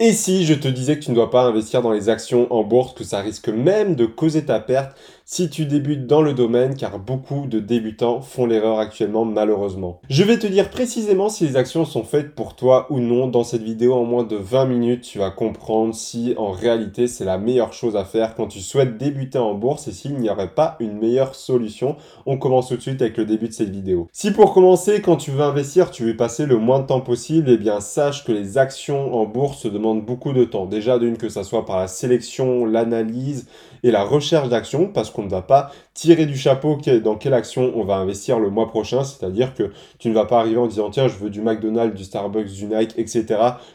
Et si je te disais que tu ne dois pas investir dans les actions en bourse, que ça risque même de causer ta perte si tu débutes dans le domaine, car beaucoup de débutants font l'erreur actuellement malheureusement. Je vais te dire précisément si les actions sont faites pour toi ou non dans cette vidéo en moins de 20 minutes. Tu vas comprendre si en réalité c'est la meilleure chose à faire quand tu souhaites débuter en bourse et s'il n'y aurait pas une meilleure solution. On commence tout de suite avec le début de cette vidéo. Si pour commencer, quand tu veux investir, tu veux passer le moins de temps possible, eh bien sache que les actions en bourse demandent beaucoup de temps. Déjà d'une que ça soit par la sélection, l'analyse et la recherche d'actions, parce qu'on ne va pas tirer du chapeau dans quelle action on va investir le mois prochain, c'est-à-dire que tu ne vas pas arriver en disant tiens je veux du McDonald's, du Starbucks, du Nike, etc.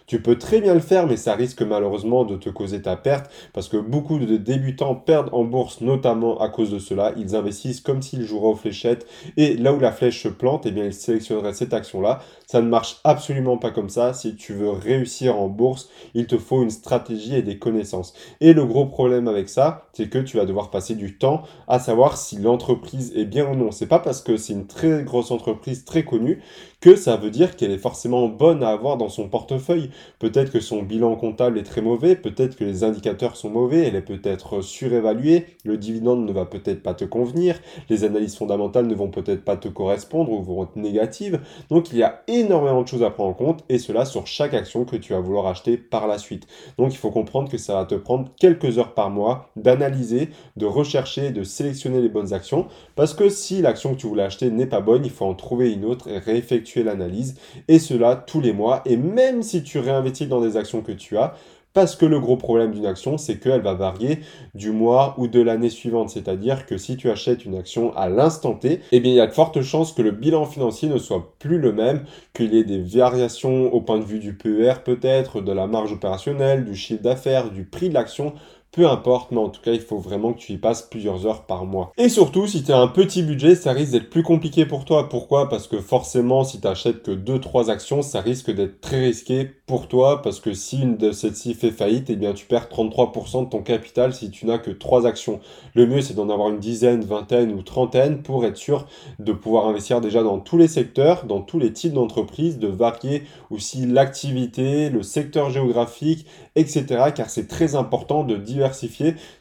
Tu peux très bien le faire, mais ça risque malheureusement de te causer ta perte, parce que beaucoup de débutants perdent en bourse, notamment à cause de cela. Ils investissent comme s'ils joueraient aux fléchettes, et là où la flèche se plante, eh bien ils sélectionneraient cette action-là. Ça ne marche absolument pas comme ça. Si tu veux réussir en bourse, il te faut une stratégie et des connaissances. Et le gros problème avec ça, c'est que tu vas devoir passer du temps à savoir si l'entreprise est bien ou non. C'est pas parce que c'est une très grosse entreprise très connue que ça veut dire qu'elle est forcément bonne à avoir dans son portefeuille. Peut-être que son bilan comptable est très mauvais, peut-être que les indicateurs sont mauvais, elle est peut-être surévaluée, le dividende ne va peut-être pas te convenir, les analyses fondamentales ne vont peut-être pas te correspondre ou vont être négatives. Donc il y a énormément de choses à prendre en compte et cela sur chaque action que tu vas vouloir acheter par la suite. Donc il faut comprendre que ça va te prendre quelques heures par mois d'analyser, de rechercher, de sélectionner les bonnes actions parce que si l'action que tu voulais acheter n'est pas bonne, il faut en trouver une autre et réeffectuer l'analyse, et cela tous les mois, et même si tu réinvestis dans des actions que tu as, parce que le gros problème d'une action, c'est qu'elle va varier du mois ou de l'année suivante. C'est-à-dire que si tu achètes une action à l'instant T, eh bien, il y a de fortes chances que le bilan financier ne soit plus le même, qu'il y ait des variations au point de vue du PER peut-être, de la marge opérationnelle, du chiffre d'affaires, du prix de l'action peu importe, mais en tout cas, il faut vraiment que tu y passes plusieurs heures par mois. Et surtout, si tu as un petit budget, ça risque d'être plus compliqué pour toi. Pourquoi? Parce que forcément, si tu achètes que 2-3 actions, ça risque d'être très risqué pour toi. Parce que si une de celles-ci fait faillite, eh bien, tu perds 33% de ton capital si tu n'as que 3 actions. Le mieux, c'est d'en avoir une dizaine, vingtaine ou trentaine pour être sûr de pouvoir investir déjà dans tous les secteurs, dans tous les types d'entreprises, de varier aussi l'activité, le secteur géographique, etc. Car c'est très important de dire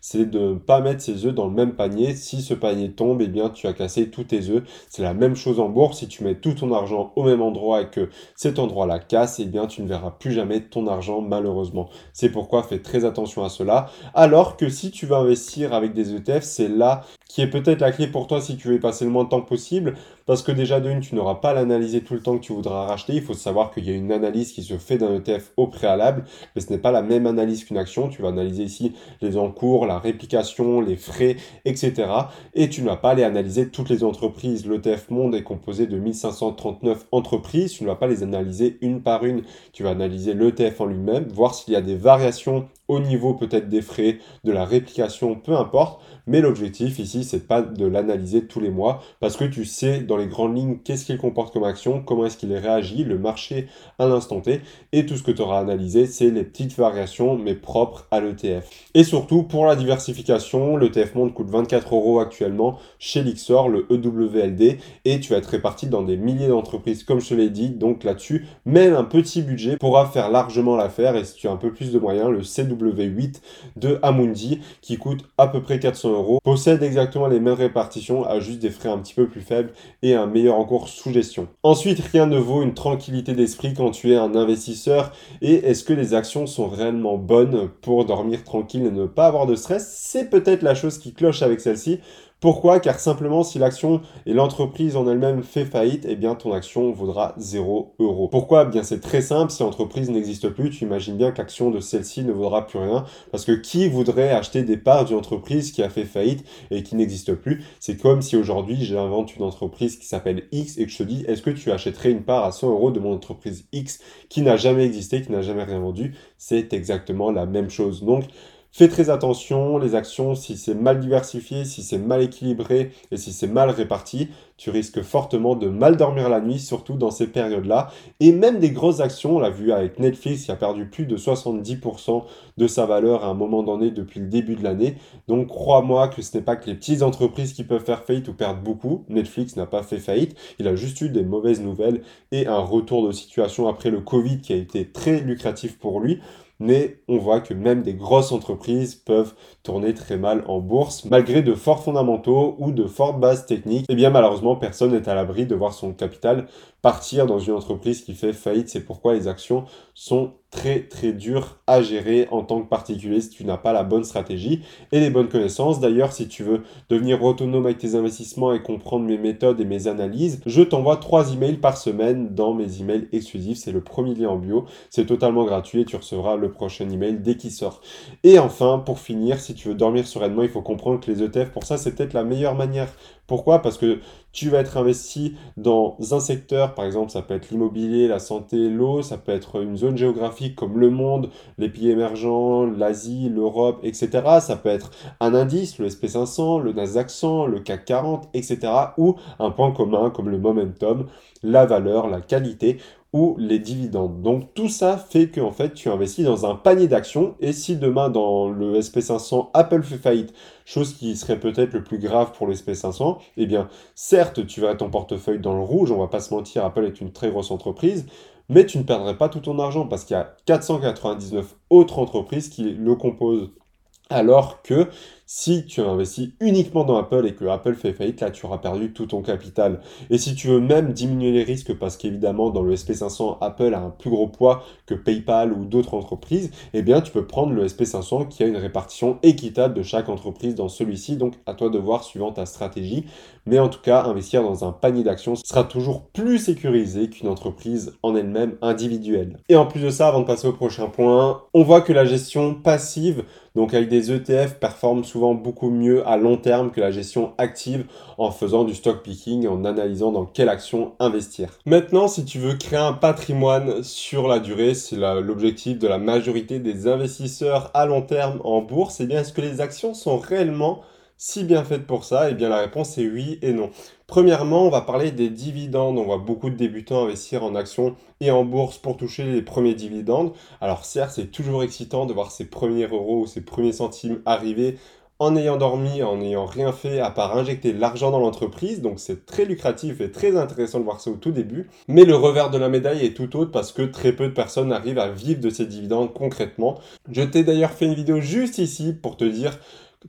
c'est de ne pas mettre ses œufs dans le même panier. Si ce panier tombe, eh bien, tu as cassé tous tes œufs. C'est la même chose en bourse. Si tu mets tout ton argent au même endroit et que cet endroit-là casse, eh bien, tu ne verras plus jamais ton argent, malheureusement. C'est pourquoi fais très attention à cela. Alors que si tu veux investir avec des ETF, c'est là qui est peut-être la clé pour toi si tu veux passer le moins de temps possible, parce que déjà d'une, tu n'auras pas à l'analyser tout le temps que tu voudras racheter. Il faut savoir qu'il y a une analyse qui se fait d'un ETF au préalable, mais ce n'est pas la même analyse qu'une action. Tu vas analyser ici les encours, la réplication, les frais, etc. Et tu ne vas pas aller analyser toutes les entreprises. L'ETF Monde est composé de 1539 entreprises. Tu ne vas pas les analyser une par une. Tu vas analyser l'ETF en lui-même, voir s'il y a des variations au niveau peut-être des frais, de la réplication, peu importe. Mais l'objectif ici, c'est pas de l'analyser tous les mois parce que tu sais dans les grandes lignes qu'est-ce qu'il comporte comme action, comment est-ce qu'il réagit, le marché à l'instant T. Et tout ce que tu auras analysé, c'est les petites variations mais propres à l'ETF. Et surtout, pour la diversification, l'ETF Monde coûte 24 euros actuellement chez Lixor, le EWLD, et tu vas être réparti dans des milliers d'entreprises comme je te l'ai dit. Donc là-dessus, même un petit budget pourra faire largement l'affaire. Et si tu as un peu plus de moyens, le CW 8 de Amundi qui coûte à peu près 400 euros, possède exactement les mêmes répartitions à juste des frais un petit peu plus faibles et un meilleur encours sous gestion. Ensuite, rien ne vaut une tranquillité d'esprit quand tu es un investisseur et est-ce que les actions sont réellement bonnes pour dormir tranquille et ne pas avoir de stress? C'est peut-être la chose qui cloche avec celle-ci. Pourquoi? Car simplement si l'action et l'entreprise en elle-même fait faillite, eh bien ton action vaudra 0 euros. Pourquoi? Eh Bien c'est très simple, si l'entreprise n'existe plus, tu imagines bien que l'action de celle-ci ne vaudra plus rien, parce que qui voudrait acheter des parts d'une entreprise qui a fait faillite et qui n'existe plus? C'est comme si aujourd'hui j'invente une entreprise qui s'appelle X et que je te dis, est-ce que tu achèterais une part à 100 euros de mon entreprise X qui n'a jamais existé, qui n'a jamais rien vendu? C'est exactement la même chose. Donc, Fais très attention, les actions, si c'est mal diversifié, si c'est mal équilibré et si c'est mal réparti, tu risques fortement de mal dormir la nuit, surtout dans ces périodes-là. Et même des grosses actions, on l'a vu avec Netflix qui a perdu plus de 70% de sa valeur à un moment donné depuis le début de l'année. Donc crois-moi que ce n'est pas que les petites entreprises qui peuvent faire faillite ou perdre beaucoup. Netflix n'a pas fait faillite, il a juste eu des mauvaises nouvelles et un retour de situation après le Covid qui a été très lucratif pour lui. Mais on voit que même des grosses entreprises peuvent tourner très mal en bourse, malgré de forts fondamentaux ou de fortes bases techniques. Et eh bien malheureusement, personne n'est à l'abri de voir son capital partir dans une entreprise qui fait faillite. C'est pourquoi les actions sont très très dures à gérer en tant que particulier si tu n'as pas la bonne stratégie et les bonnes connaissances. D'ailleurs, si tu veux devenir autonome avec tes investissements et comprendre mes méthodes et mes analyses, je t'envoie trois emails par semaine dans mes emails exclusifs. C'est le premier lien en bio. C'est totalement gratuit et tu recevras le prochain email dès qu'il sort. Et enfin, pour finir, si tu veux dormir sereinement, il faut comprendre que les ETF, pour ça, c'est peut-être la meilleure manière. Pourquoi? Parce que tu vas être investi dans un secteur, par exemple, ça peut être l'immobilier, la santé, l'eau, ça peut être une zone géographique comme le monde, les pays émergents, l'Asie, l'Europe, etc. Ça peut être un indice, le SP500, le Nasdaq 100, le CAC 40, etc. Ou un point commun comme le momentum, la valeur, la qualité ou les dividendes. Donc tout ça fait que en fait tu investis dans un panier d'actions et si demain dans le SP500 Apple fait faillite, chose qui serait peut-être le plus grave pour le SP500, eh bien certes tu vas ton portefeuille dans le rouge, on va pas se mentir, Apple est une très grosse entreprise, mais tu ne perdrais pas tout ton argent parce qu'il y a 499 autres entreprises qui le composent. Alors que si tu investis uniquement dans Apple et que Apple fait faillite, là tu auras perdu tout ton capital. Et si tu veux même diminuer les risques, parce qu'évidemment dans le SP500, Apple a un plus gros poids que PayPal ou d'autres entreprises, eh bien tu peux prendre le SP500 qui a une répartition équitable de chaque entreprise dans celui-ci. Donc à toi de voir suivant ta stratégie. Mais en tout cas, investir dans un panier d'actions sera toujours plus sécurisé qu'une entreprise en elle-même individuelle. Et en plus de ça, avant de passer au prochain point, on voit que la gestion passive, donc avec des ETF, performe souvent beaucoup mieux à long terme que la gestion active en faisant du stock picking et en analysant dans quelle action investir. Maintenant, si tu veux créer un patrimoine sur la durée, c'est l'objectif de la majorité des investisseurs à long terme en bourse, et eh bien est-ce que les actions sont réellement si bien faites pour ça? Eh bien la réponse est oui et non. Premièrement, on va parler des dividendes. On voit beaucoup de débutants investir en actions et en bourse pour toucher les premiers dividendes. Alors certes, c'est toujours excitant de voir ces premiers euros ou ces premiers centimes arriver en ayant dormi, en n'ayant rien fait à part injecter l'argent dans l'entreprise. Donc c'est très lucratif et très intéressant de voir ça au tout début. Mais le revers de la médaille est tout autre parce que très peu de personnes arrivent à vivre de ces dividendes concrètement. Je t'ai d'ailleurs fait une vidéo juste ici pour te dire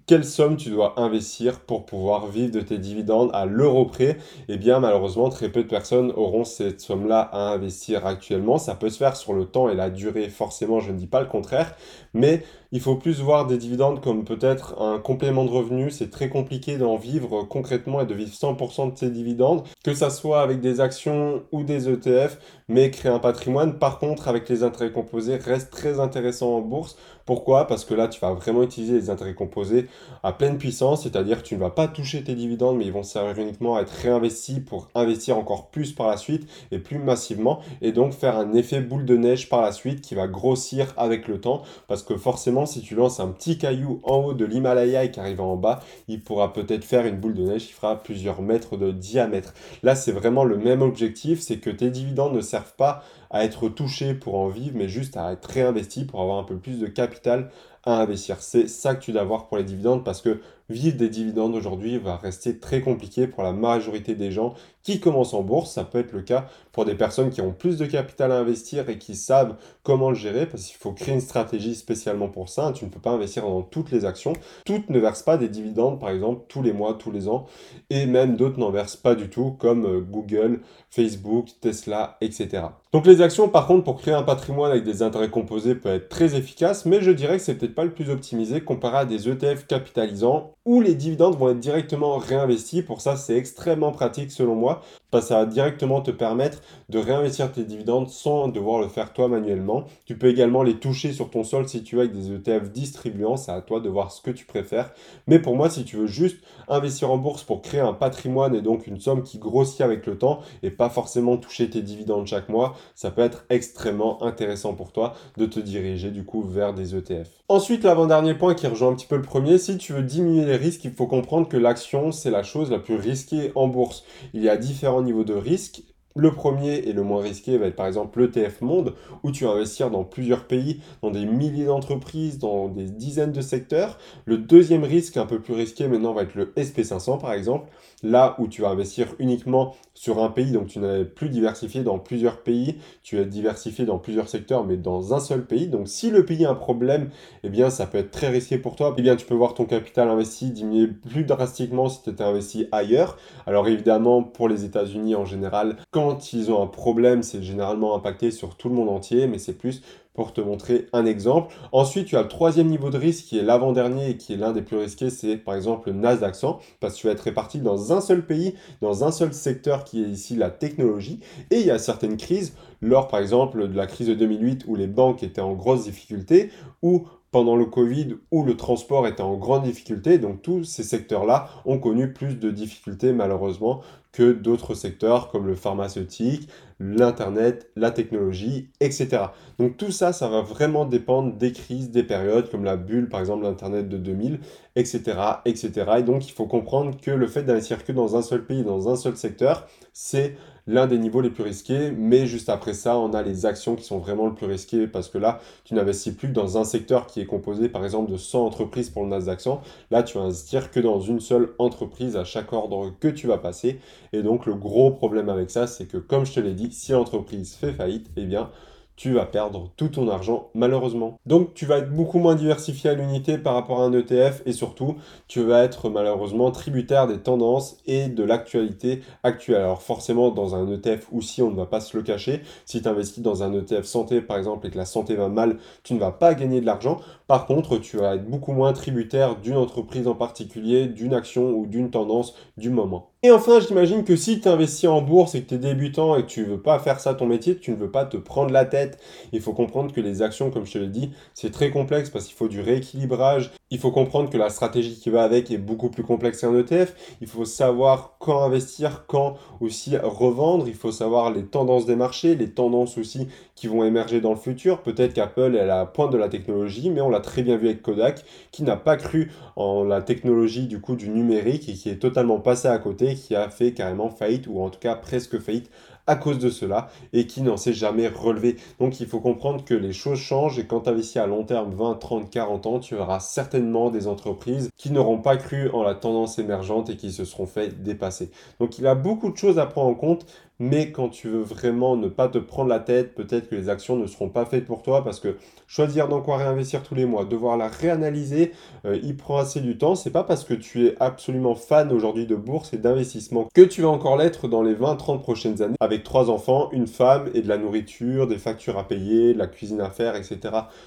quelle somme tu dois investir pour pouvoir vivre de tes dividendes à l'euro près Eh bien, malheureusement, très peu de personnes auront cette somme-là à investir actuellement. Ça peut se faire sur le temps et la durée, forcément, je ne dis pas le contraire, mais il faut plus voir des dividendes comme peut-être un complément de revenus. C'est très compliqué d'en vivre concrètement et de vivre 100% de ces dividendes, que ça soit avec des actions ou des ETF, mais créer un patrimoine, par contre, avec les intérêts composés, reste très intéressant en bourse. Pourquoi? Parce que là, tu vas vraiment utiliser les intérêts composés à pleine puissance, c'est-à-dire que tu ne vas pas toucher tes dividendes, mais ils vont servir uniquement à être réinvestis pour investir encore plus par la suite et plus massivement, et donc faire un effet boule de neige par la suite qui va grossir avec le temps, parce que forcément, si tu lances un petit caillou en haut de l'Himalaya et qui arrive en bas, il pourra peut-être faire une boule de neige qui fera plusieurs mètres de diamètre. Là, c'est vraiment le même objectif, c'est que tes dividendes ne servent pas à être touchés pour en vivre, mais juste à être réinvestis pour avoir un peu plus de capital à investir. C'est ça que tu dois voir pour les dividendes parce que vivre des dividendes aujourd'hui va rester très compliqué pour la majorité des gens qui commencent en bourse. Ça peut être le cas pour des personnes qui ont plus de capital à investir et qui savent comment le gérer parce qu'il faut créer une stratégie spécialement pour ça. Tu ne peux pas investir dans toutes les actions. Toutes ne versent pas des dividendes, par exemple, tous les mois, tous les ans. Et même d'autres n'en versent pas du tout, comme euh, Google, Facebook, Tesla, etc. Donc les actions, par contre, pour créer un patrimoine avec des intérêts composés peut être très efficace, mais je dirais que c'est peut-être pas le plus optimisé comparé à des ETF capitalisants où les dividendes vont être directement réinvestis. Pour ça, c'est extrêmement pratique selon moi, parce que ça va directement te permettre de réinvestir tes dividendes sans devoir le faire toi manuellement. Tu peux également les toucher sur ton sol si tu veux avec des ETF distribuants, c'est à toi de voir ce que tu préfères. Mais pour moi, si tu veux juste investir en bourse pour créer un patrimoine et donc une somme qui grossit avec le temps et pas forcément toucher tes dividendes chaque mois, ça peut être extrêmement intéressant pour toi de te diriger du coup vers des ETF. Ensuite, l'avant-dernier point qui rejoint un petit peu le premier, si tu veux diminuer risques, il faut comprendre que l'action, c'est la chose la plus risquée en bourse. Il y a différents niveaux de risque Le premier et le moins risqué va être par exemple l'ETF Monde, où tu vas investir dans plusieurs pays, dans des milliers d'entreprises, dans des dizaines de secteurs. Le deuxième risque, un peu plus risqué maintenant, va être le SP500 par exemple, là où tu vas investir uniquement sur un pays, donc tu n'es plus diversifié dans plusieurs pays, tu es diversifié dans plusieurs secteurs, mais dans un seul pays. Donc si le pays a un problème, eh bien ça peut être très risqué pour toi. Eh bien tu peux voir ton capital investi diminuer plus drastiquement si tu étais investi ailleurs. Alors évidemment, pour les États-Unis en général, quand ils ont un problème, c'est généralement impacté sur tout le monde entier, mais c'est plus pour te montrer un exemple. Ensuite, tu as le troisième niveau de risque qui est l'avant-dernier et qui est l'un des plus risqués, c'est par exemple le Nasdaq 100, parce que tu vas être réparti dans un seul pays, dans un seul secteur qui est ici la technologie. Et il y a certaines crises, lors par exemple de la crise de 2008 où les banques étaient en grosse difficulté, ou pendant le Covid où le transport était en grande difficulté. Donc tous ces secteurs-là ont connu plus de difficultés malheureusement que d'autres secteurs comme le pharmaceutique, l'Internet, la technologie, etc. Donc tout ça, ça va vraiment dépendre des crises, des périodes comme la bulle par exemple l'Internet de 2000, etc. etc. Et donc il faut comprendre que le fait d'investir que dans un seul pays, dans un seul secteur, c'est l'un des niveaux les plus risqués, mais juste après ça, on a les actions qui sont vraiment le plus risquées parce que là, tu n'investis plus dans un secteur qui est composé par exemple de 100 entreprises pour le Nasdaq 100. Là, tu vas investir que dans une seule entreprise à chaque ordre que tu vas passer. Et donc, le gros problème avec ça, c'est que comme je te l'ai dit, si l'entreprise fait faillite, eh bien, tu vas perdre tout ton argent malheureusement. Donc tu vas être beaucoup moins diversifié à l'unité par rapport à un ETF et surtout tu vas être malheureusement tributaire des tendances et de l'actualité actuelle. Alors forcément dans un ETF aussi on ne va pas se le cacher, si tu investis dans un ETF santé par exemple et que la santé va mal, tu ne vas pas gagner de l'argent. Par contre tu vas être beaucoup moins tributaire d'une entreprise en particulier, d'une action ou d'une tendance du moment. Et enfin, j'imagine que si tu investis en bourse et que tu es débutant et que tu veux pas faire ça ton métier, tu ne veux pas te prendre la tête, il faut comprendre que les actions, comme je te l'ai dit, c'est très complexe parce qu'il faut du rééquilibrage. Il faut comprendre que la stratégie qui va avec est beaucoup plus complexe qu'un ETF. Il faut savoir quand investir, quand aussi revendre. Il faut savoir les tendances des marchés, les tendances aussi qui vont émerger dans le futur. Peut-être qu'Apple est à la pointe de la technologie, mais on très bien vu avec Kodak, qui n'a pas cru en la technologie du coup du numérique et qui est totalement passé à côté qui a fait carrément faillite, ou en tout cas presque faillite, à cause de cela et qui n'en s'est jamais relevé. Donc il faut comprendre que les choses changent et quand tu investis à long terme 20, 30, 40 ans, tu auras certainement des entreprises qui n'auront pas cru en la tendance émergente et qui se seront fait dépasser. Donc il a beaucoup de choses à prendre en compte, mais quand tu veux vraiment ne pas te prendre la tête, peut-être que les actions ne seront pas faites pour toi parce que choisir dans quoi réinvestir tous les mois, devoir la réanalyser, euh, il prend assez du temps. C'est pas parce que tu es absolument fan aujourd'hui de bourse et d'investissement que tu vas encore l'être dans les 20-30 prochaines années avec trois enfants, une femme et de la nourriture, des factures à payer, de la cuisine à faire, etc.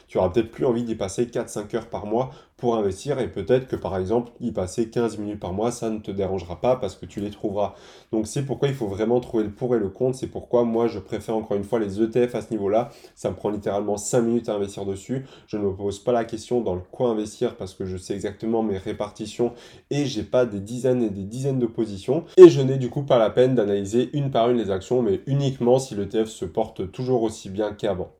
Tu auras peut-être plus envie d'y passer 4-5 heures par mois pour investir et peut-être que par exemple y passer 15 minutes par mois, ça ne te dérangera pas parce que tu les trouveras. Donc c'est pourquoi il faut vraiment trouver le pour et le contre. C'est pourquoi moi je préfère encore une fois les ETF à ce niveau-là. Ça me prend littéralement 5 minutes à investir dessus. Je ne me pose pas la question dans le quoi investir parce que je sais exactement mes répartitions et j'ai pas des dizaines et des dizaines de positions. Et je n'ai du coup pas la peine d'analyser une par une les actions, mais uniquement si l'ETF se porte toujours aussi bien qu'avant.